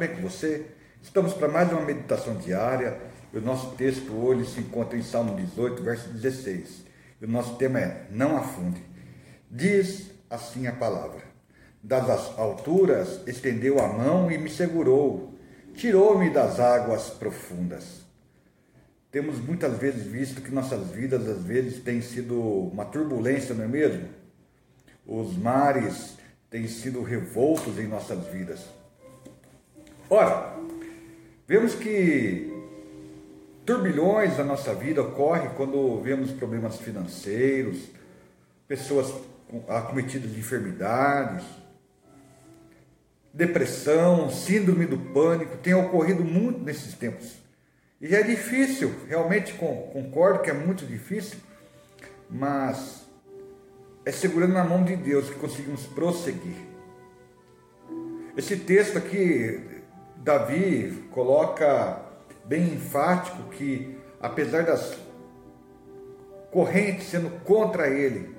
Bem com você? Estamos para mais uma meditação diária. E o nosso texto hoje se encontra em Salmo 18, verso 16. E o nosso tema é: Não afunde. Diz assim a palavra: Das alturas estendeu a mão e me segurou, tirou-me das águas profundas. Temos muitas vezes visto que nossas vidas às vezes têm sido uma turbulência, não é mesmo? Os mares têm sido revoltos em nossas vidas. Ora, vemos que turbilhões na nossa vida ocorrem quando vemos problemas financeiros, pessoas acometidas de enfermidades, depressão, síndrome do pânico, tem ocorrido muito nesses tempos. E é difícil, realmente concordo que é muito difícil, mas é segurando na mão de Deus que conseguimos prosseguir. Esse texto aqui, Davi coloca bem enfático que, apesar das correntes sendo contra ele,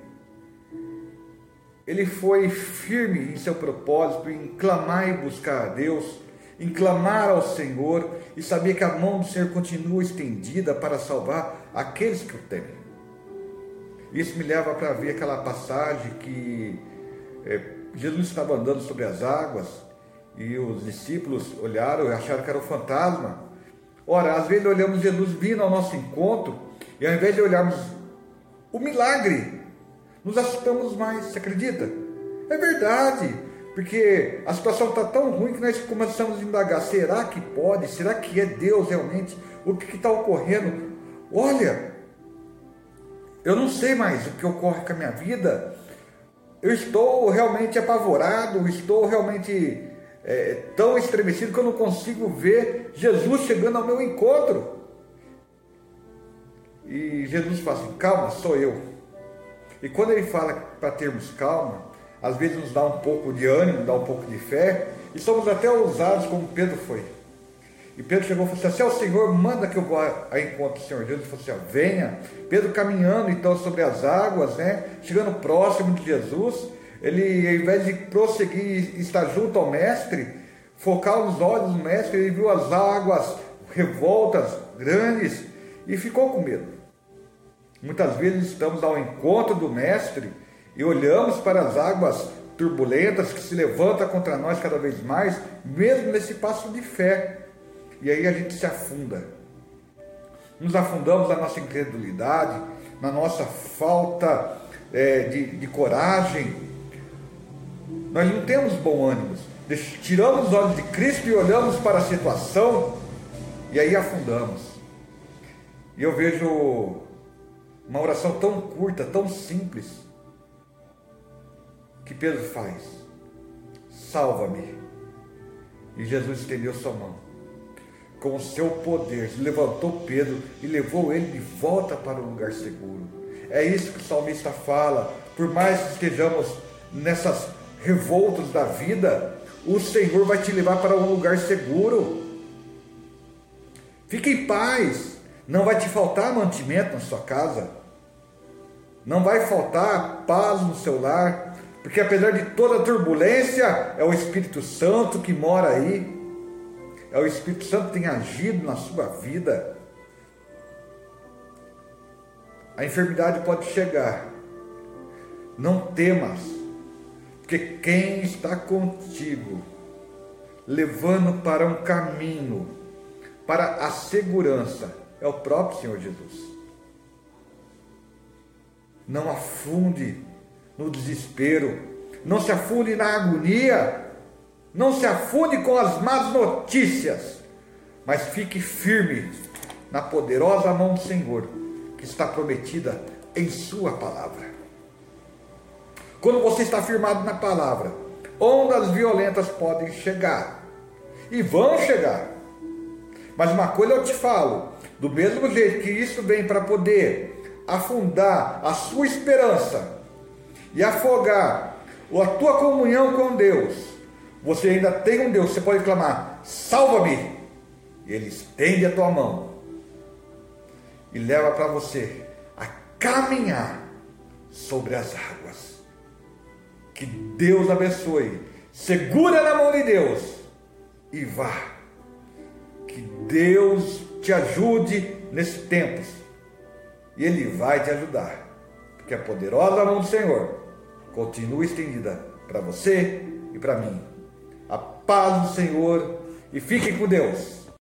ele foi firme em seu propósito em clamar e buscar a Deus, em clamar ao Senhor e saber que a mão do Senhor continua estendida para salvar aqueles que o temem. Isso me leva para ver aquela passagem que é, Jesus estava andando sobre as águas e os discípulos olharam e acharam que era o fantasma. Ora, às vezes olhamos Jesus vindo ao nosso encontro e ao invés de olharmos o milagre, nos assustamos mais. Você acredita? É verdade, porque a situação está tão ruim que nós começamos a indagar: será que pode? Será que é Deus realmente? O que está ocorrendo? Olha, eu não sei mais o que ocorre com a minha vida. Eu estou realmente apavorado, estou realmente é, tão estremecido que eu não consigo ver Jesus chegando ao meu encontro. E Jesus fala assim: calma, sou eu. E quando ele fala para termos calma, às vezes nos dá um pouco de ânimo, dá um pouco de fé, e somos até ousados como Pedro foi. E Pedro chegou e falou assim: Se é o Senhor, manda que eu vá a encontro do Senhor. Jesus falou assim: Venha. Pedro caminhando então sobre as águas, né? Chegando próximo de Jesus, ele, ao invés de prosseguir e estar junto ao Mestre, focar os olhos no Mestre, ele viu as águas revoltas, grandes, e ficou com medo. Muitas vezes estamos ao encontro do Mestre e olhamos para as águas turbulentas que se levantam contra nós cada vez mais, mesmo nesse passo de fé. E aí a gente se afunda. Nos afundamos na nossa incredulidade, na nossa falta é, de, de coragem. Nós não temos bom ânimo. Tiramos os olhos de Cristo e olhamos para a situação e aí afundamos. E eu vejo uma oração tão curta, tão simples, que Pedro faz: Salva-me. E Jesus estendeu sua mão com o seu poder, levantou Pedro e levou ele de volta para o lugar seguro. É isso que o salmista fala. Por mais que estejamos nessas revoltas da vida, o Senhor vai te levar para um lugar seguro. Fique em paz. Não vai te faltar mantimento na sua casa. Não vai faltar paz no seu lar. Porque apesar de toda a turbulência, é o Espírito Santo que mora aí é o Espírito Santo que tem agido na sua vida. A enfermidade pode chegar. Não temas, porque quem está contigo, levando para um caminho, para a segurança, é o próprio Senhor Jesus. Não afunde no desespero, não se afunde na agonia, não se afunde com as más notícias, mas fique firme na poderosa mão do Senhor, que está prometida em Sua palavra. Quando você está firmado na palavra, ondas violentas podem chegar e vão chegar. Mas uma coisa eu te falo: do mesmo jeito que isso vem para poder afundar a sua esperança e afogar a tua comunhão com Deus, você ainda tem um Deus, você pode clamar: salva-me. E Ele estende a tua mão e leva para você a caminhar sobre as águas. Que Deus abençoe. Segura na mão de Deus e vá. Que Deus te ajude nesses tempos. E Ele vai te ajudar. Porque a poderosa mão do Senhor continua estendida para você e para mim. A paz do Senhor e fiquem com Deus.